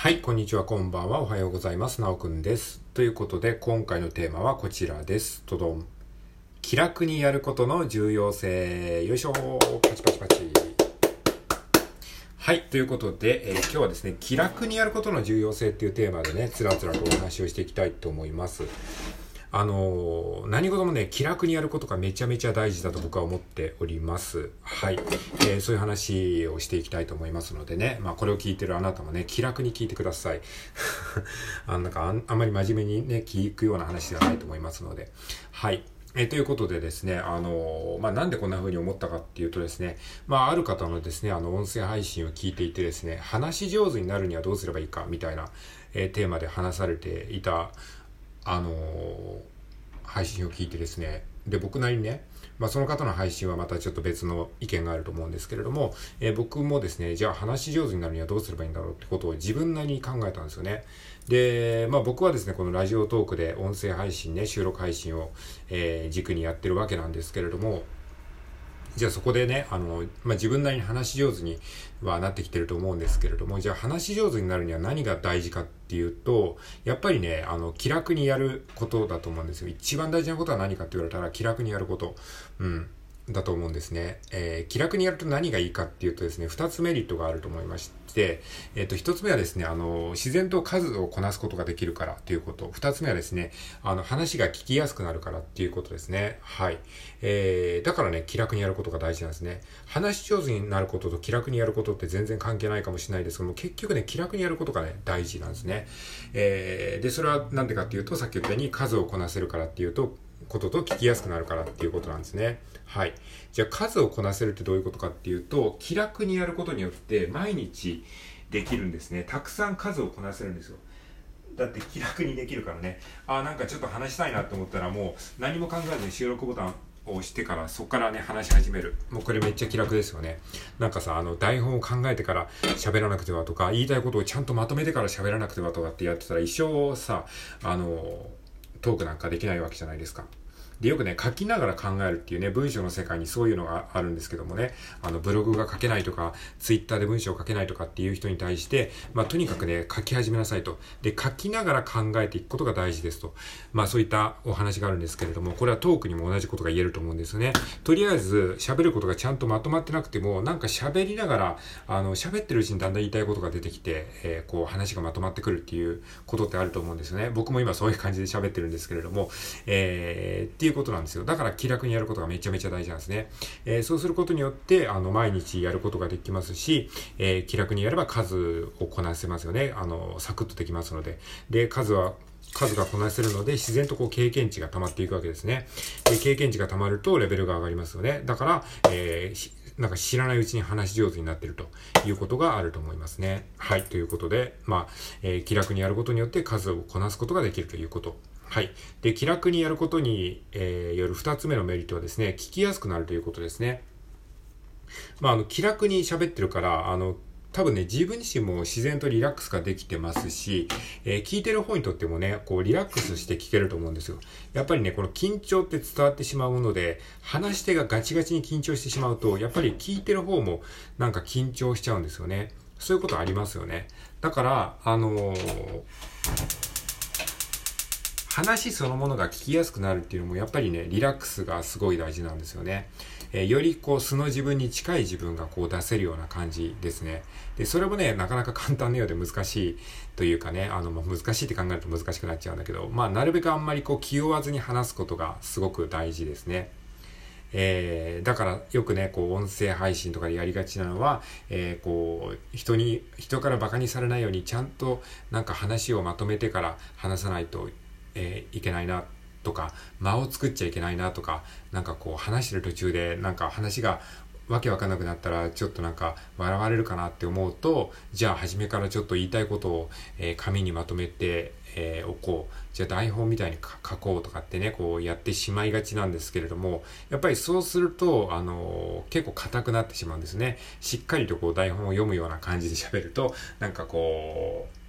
はい、こんにちは、こんばんは、おはようございます。なおくんです。ということで、今回のテーマはこちらです。とどん。気楽にやることの重要性。よいしょパチパチパチ。はい、ということで、えー今日はですね、気楽にやることの重要性っていうテーマでね、つらつらとお話をしていきたいと思います。あの何事もね、気楽にやることがめちゃめちゃ大事だと僕は思っております。はい。えーそういう話をしていきたいと思いますのでね、まあこれを聞いてるあなたもね、気楽に聞いてください。あなんかあんまり真面目にね、聞くような話ではないと思いますので。はい。えーということでですね、あのーまあ、なんでこんな風に思ったかっていうとですね、まあ、ある方のですね、あの、音声配信を聞いていてですね、話し上手になるにはどうすればいいか、みたいな、えーテーマで話されていた、あの配信を聞いてですね、で、僕なりにね、まあ、その方の配信はまたちょっと別の意見があると思うんですけれども、えー僕もですね、じゃあ話し上手になるにはどうすればいいんだろうってことを自分なりに考えたんですよね。で、まあ僕はですね、このラジオトークで音声配信ね、収録配信を、えー軸にやってるわけなんですけれども、じゃあそこでね、あの、まあ、自分なりに話し上手にはなってきてると思うんですけれども、じゃあ話し上手になるには何が大事かっていうと、やっぱりね、あの、気楽にやることだと思うんですよ。一番大事なことは何かって言われたら気楽にやること。うん。だと思うんですね。えー気楽にやると何がいいかっていうとですね、二つメリットがあると思いまして、えっ、と、一つ目はですね、あの、自然と数をこなすことができるからということ。二つ目はですね、あの、話が聞きやすくなるからっていうことですね。はい。えー、だからね、気楽にやることが大事なんですね。話し上手になることと気楽にやることって全然関係ないかもしれないですけども、結局ね、気楽にやることがね、大事なんですね。えー、で、それはなんでかっていうと、さっき言ったように数をこなせるからっていうと、ことと聞きやすくなるからっていうことなんですね。はい。じゃあ数をこなせるってどういうことかっていうと、気楽にやることによって毎日できるんですね。たくさん数をこなせるんですよ。だって気楽にできるからね。あ、なんかちょっと話したいなと思ったらもう何も考えずに収録ボタンを押してからそこからね話し始める。もうこれめっちゃ気楽ですよね。なんかさ、あの台本を考えてから喋らなくてはとか、言いたいことをちゃんとまとめてから喋らなくてはとかってやってたら一生さ、あの、トークなんかできないわけじゃないですか。で、よくね、書きながら考えるっていうね、文章の世界にそういうのがあるんですけどもね、あの、ブログが書けないとか、ツイッターで文章を書けないとかっていう人に対して、まあ、とにかくね、書き始めなさいと。で、書きながら考えていくことが大事ですと。まあ、そういったお話があるんですけれども、これはトークにも同じことが言えると思うんですよね。とりあえず、喋ることがちゃんとまとまってなくても、なんか喋りながら、あの、喋ってるうちにだんだん言いたいことが出てきて、えーこう、話がまとまってくるっていうことってあると思うんですよね。僕も今そういう感じで喋ってるんですけれども、えーっていういうことなんですよ。だから気楽にやることがめちゃめちゃ大事なんですね。えーそうすることによって、あの、毎日やることができますし、えー気楽にやれば数をこなせますよね。あの、サクッとできますので。で、数は、数がこなせるので、自然とこう経験値が溜まっていくわけですね。で、経験値が溜まるとレベルが上がりますよね。だから、えーなんか知らないうちに話し上手になってるということがあると思いますね。はい。ということで、まあ、えー気楽にやることによって数をこなすことができるということ。はい。で、気楽にやることに、えーよる二つ目のメリットはですね、聞きやすくなるということですね。まあ、あの、気楽に喋ってるから、あの、多分ね、自分自身も自然とリラックスができてますし、えー聞いてる方にとってもね、こう、リラックスして聞けると思うんですよ。やっぱりね、この緊張って伝わってしまうので、話し手がガチガチに緊張してしまうと、やっぱり聞いてる方もなんか緊張しちゃうんですよね。そういうことありますよね。だから、あのー話そのものが聞きやすくなるっていうのもやっぱりねリラックスがすごい大事なんですよね、えーよりこう素の自分に近い自分がこう出せるような感じですね。でそれもねなかなか簡単なようで難しいというかねあの、まあ、難しいって考えると難しくなっちゃうんだけどまあなるべくあんまりこう気負わずに話すことがすごく大事ですね。えーだからよくね、こう音声配信とかでやりがちなのは、えーこう人に、人から馬鹿にされないようにちゃんとなんか話をまとめてから話さないと、えーいけないなとか、間を作っちゃいけないなとか、なんかこう話してる途中でなんか話がわけわかんなくなったらちょっとなんか笑われるかなって思うと、じゃあ初めからちょっと言いたいことを、えー紙にまとめて、えーおこう。じゃあ台本みたいに書こうとかってね、こうやってしまいがちなんですけれども、やっぱりそうすると、あの結構硬くなってしまうんですね。しっかりとこう台本を読むような感じで喋ると、なんかこう、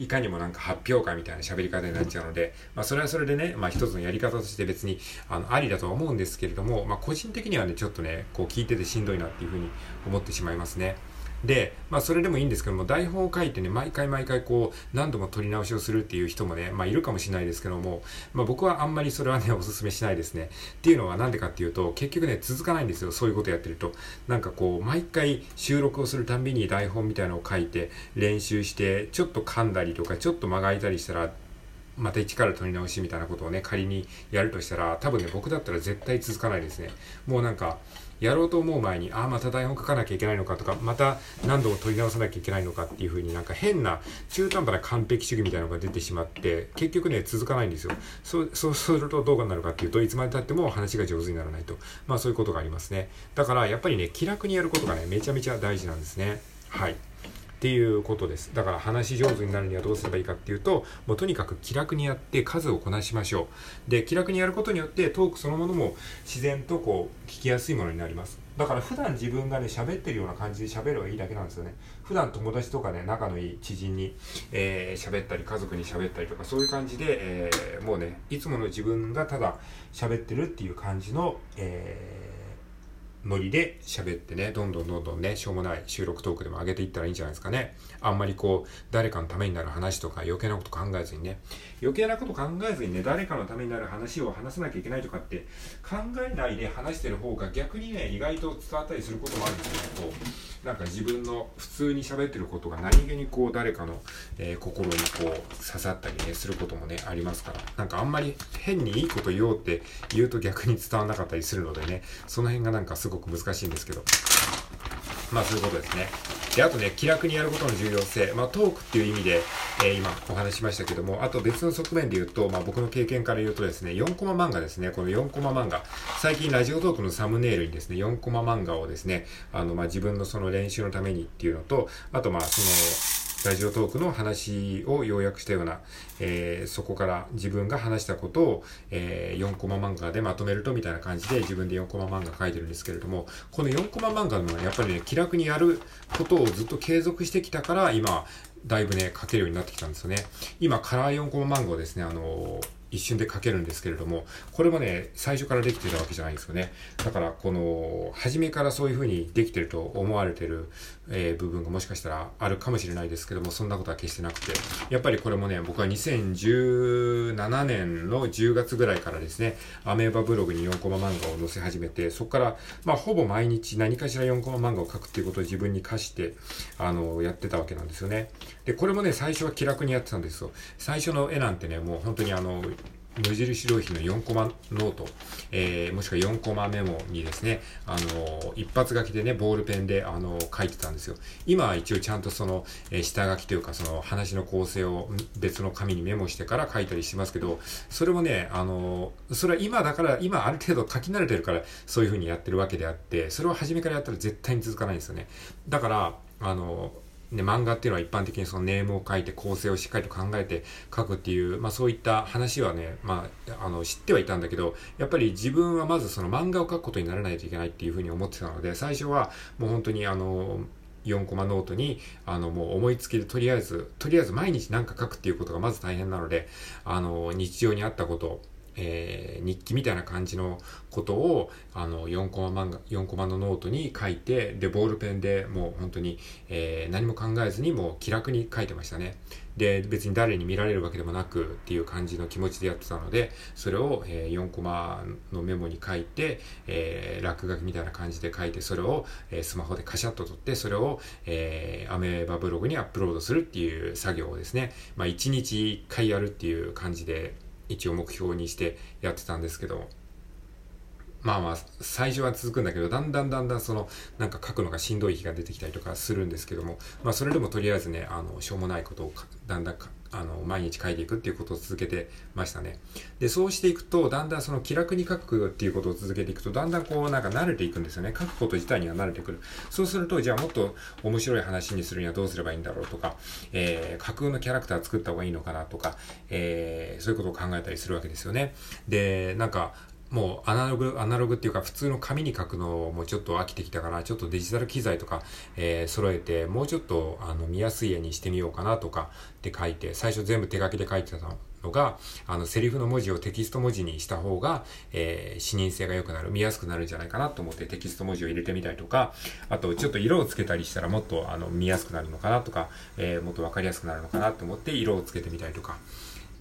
いかにもなんか発表会みたいな喋り方になっちゃうので、まあそれはそれでね、まあ一つのやり方として別にあのありだとは思うんですけれども、まあ個人的にはね、ちょっとね、こう聞いててしんどいなっていうふうに思ってしまいますね。で、まあそれでもいいんですけども、台本を書いてね、毎回毎回こう、何度も撮り直しをするっていう人もね、まあいるかもしれないですけども、まあ僕はあんまりそれはね、おすすめしないですね。っていうのはなんでかっていうと、結局ね、続かないんですよ。そういうことやってると。なんかこう、毎回収録をするたんびに台本みたいなのを書いて、練習して、ちょっと噛んだりとか、ちょっと間が空いたりしたら、また一から取り直しみたいなことをね、仮にやるとしたら、多分ね、僕だったら絶対続かないですね。もうなんか、やろうと思う前に、ああ、また台本書かなきゃいけないのかとか、また何度も取り直さなきゃいけないのかっていう風になんか変な中途半端な完璧主義みたいなのが出てしまって、結局ね、続かないんですよ。そう、するとどうなるかっていうといつまでたっても話が上手にならないと。まあそういうことがありますね。だからやっぱりね、気楽にやることがね、めちゃめちゃ大事なんですね。はい。っていうことです。だから話上手になるにはどうすればいいかっていうと、もうとにかく気楽にやって数をこなしましょう。で、気楽にやることによってトークそのものも自然とこう聞きやすいものになります。だから普段自分がね、喋ってるような感じで喋ればいいだけなんですよね。普段友達とかね、仲のいい知人にえー、喋ったり、家族に喋ったりとか、そういう感じで、えー、もうね、いつもの自分がただ喋ってるっていう感じの、えーノリで喋ってね、どんどんどんどんね、しょうもない収録トークでも上げていったらいいんじゃないですかね。あんまりこう、誰かのためになる話とか余計なこと考えずにね、余計なこと考えずにね、誰かのためになる話を話さなきゃいけないとかって考えないで話してる方が逆にね、意外と伝わったりすることもあるんですけど、なんか自分の普通に喋ってることが何気にこう誰かの、えー、心にこう刺さったりね、することもね、ありますから、なんかあんまり変にいいこと言おうって言うと逆に伝わらなかったりするのでね、その辺がなんかすごごく難しいんですけど、まあそういうことですね。で、あとね、気楽にやることの重要性。まあトークっていう意味で、えー、今お話ししましたけども、あと別の側面で言うと、まあ僕の経験から言うとですね、4コマ漫画ですね、この4コマ漫画。最近ラジオトークのサムネイルにですね、4コマ漫画をですね、あの、まあ自分のその練習のためにっていうのと、あとまあその、ラジオトークの話を要約したような、えー、そこから自分が話したことを、えー、4コマ漫画でまとめるとみたいな感じで自分で4コマ漫画書いてるんですけれども、この4コマ漫画のやっぱりね、気楽にやることをずっと継続してきたから、今、だいぶね、書けるようになってきたんですよね。今、カラー4コマ漫画をですね、あのー一瞬で書けるんですけれども、これもね、最初からできてたわけじゃないんですよね。だから、この、初めからそういう風にできてると思われてる、えー、部分がもしかしたらあるかもしれないですけども、そんなことは決してなくて、やっぱりこれもね、僕は2017年の10月ぐらいからですね、アメーバブログに4コマ漫画を載せ始めて、そこから、まあ、ほぼ毎日何かしら4コマ漫画を書くっていうことを自分に課して、あの、やってたわけなんですよね。で、これもね、最初は気楽にやってたんですよ。最初の絵なんてね、もう本当にあの、無印良品の4コマノート、えー、もしくは4コマメモにですね、あの一発書きでね、ボールペンで、あの書いてたんですよ。今は一応ちゃんとその、え、下書きというか、その話の構成を別の紙にメモしてから書いたりしますけど、それもね、あのそれは今だから、今ある程度書き慣れてるから、そういう風にやってるわけであって、それを初めからやったら絶対に続かないんですよね。だから、あので、漫画っていうのは一般的にそのネームを書いて構成をしっかりと考えて書くっていう、まあそういった話はね、まあ、あの、知ってはいたんだけど、やっぱり自分はまずその漫画を書くことにならないといけないっていうふうに思ってたので、最初はもう本当にあの、4コマノートに、あの、もう思いつきでとりあえず、とりあえず毎日何か書くっていうことがまず大変なので、あの、日常にあったこと、えー、日記みたいな感じのことを、あの、4コマ漫画、4コマのノートに書いて、で、ボールペンでもう本当に、えー、何も考えずにもう気楽に書いてましたね。で、別に誰に見られるわけでもなくっていう感じの気持ちでやってたので、それを、えー、4コマのメモに書いて、えー、落書きみたいな感じで書いて、それを、えー、スマホでカシャッと撮って、それを、えー、アメーバブログにアップロードするっていう作業をですね、まあ、1日1回やるっていう感じで、一応目標にしてやってたんですけど、まあまあ、最初は続くんだけど、だんだんだんだんその、なんか書くのがしんどい日が出てきたりとかするんですけども、まあそれでもとりあえずね、あの、しょうもないことをだんだんあの、毎日書いていくっていうことを続けてましたね。で、そうしていくと、だんだんその気楽に書くっていうことを続けていくと、だんだんこうなんか慣れていくんですよね。書くこと自体には慣れてくる。そうすると、じゃあもっと面白い話にするにはどうすればいいんだろうとか、えー、架空のキャラクター作った方がいいのかなとか、えー、そういうことを考えたりするわけですよね。で、なんか、もうアナログ、アナログっていうか普通の紙に書くのもちょっと飽きてきたから、ちょっとデジタル機材とか、えー、揃えて、もうちょっとあの見やすい絵にしてみようかなとかって書いて、最初全部手書きで書いてたのが、あの、セリフの文字をテキスト文字にした方が、えー、視認性が良くなる、見やすくなるんじゃないかなと思ってテキスト文字を入れてみたりとか、あと、ちょっと色をつけたりしたらもっと、あの、見やすくなるのかなとか、えー、もっとわかりやすくなるのかなと思って色をつけてみたりとか、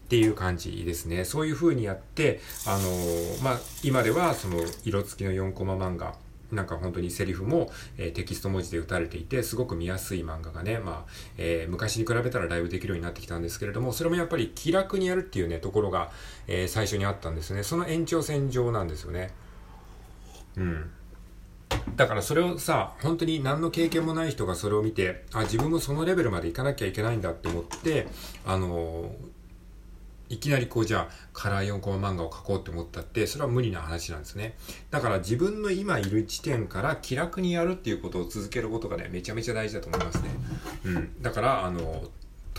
っていう感じですね。そういう風にやって、あのー、まあ、今ではその色付きの4コマ漫画、なんか本当にセリフも、えー、テキスト文字で打たれていて、すごく見やすい漫画がね、まあ、えー、昔に比べたらだいぶできるようになってきたんですけれども、それもやっぱり気楽にやるっていうね、ところが、えー、最初にあったんですね。その延長線上なんですよね。うん。だからそれをさ、本当に何の経験もない人がそれを見て、あ、自分もそのレベルまでいかなきゃいけないんだって思って、あのいきなりこうじゃあカラー4コマ漫画を描こうと思ったって、それは無理な話なんですね。だから自分の今いる地点から気楽にやるっていうことを続けることがね、めちゃめちゃ大事だと思いますね。うん。だから、あの、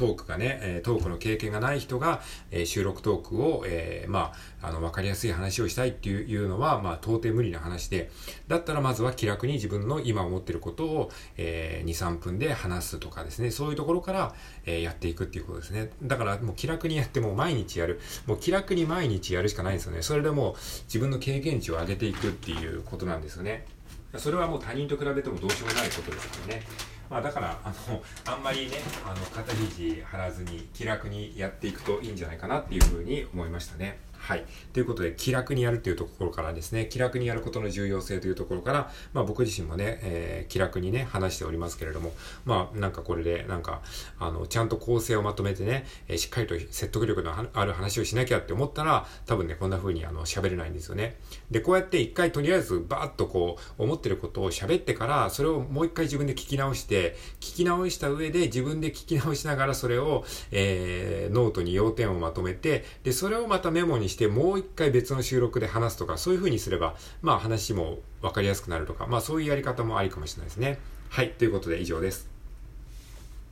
トークがね、トークの経験がない人が、え収録トークを、えー、まあ、あの、わかりやすい話をしたいっていうのは、まあ、到底無理な話で、だったらまずは気楽に自分の今思ってることを、えー、2、3分で話すとかですね、そういうところから、えー、やっていくっていうことですね。だからもう気楽にやっても毎日やる。もう気楽に毎日やるしかないんですよね。それでもう自分の経験値を上げていくっていうことなんですよね。それはもう他人と比べてもどうしようもないことですからね。まあだから、あの、あんまりね、あの、肩肘張らずに気楽にやっていくといいんじゃないかなっていうふうに思いましたね。はい。ということで、気楽にやるというところからですね、気楽にやることの重要性というところから、まあ僕自身もね、えー、気楽にね、話しておりますけれども、まあなんかこれで、なんか、あの、ちゃんと構成をまとめてね、えー、しっかりと説得力のある話をしなきゃって思ったら、多分ね、こんな風にあの、喋れないんですよね。で、こうやって一回とりあえずバーッとこう、思ってることを喋ってから、それをもう一回自分で聞き直して、聞き直した上で自分で聞き直しながらそれを、えー、ノートに要点をまとめて、で、それをまたメモにして、もう一回別の収録で話すとか、そういう風にすれば、まあ話も分かりやすくなるとか、まあそういうやり方もありかもしれないですね。はい、ということで以上です。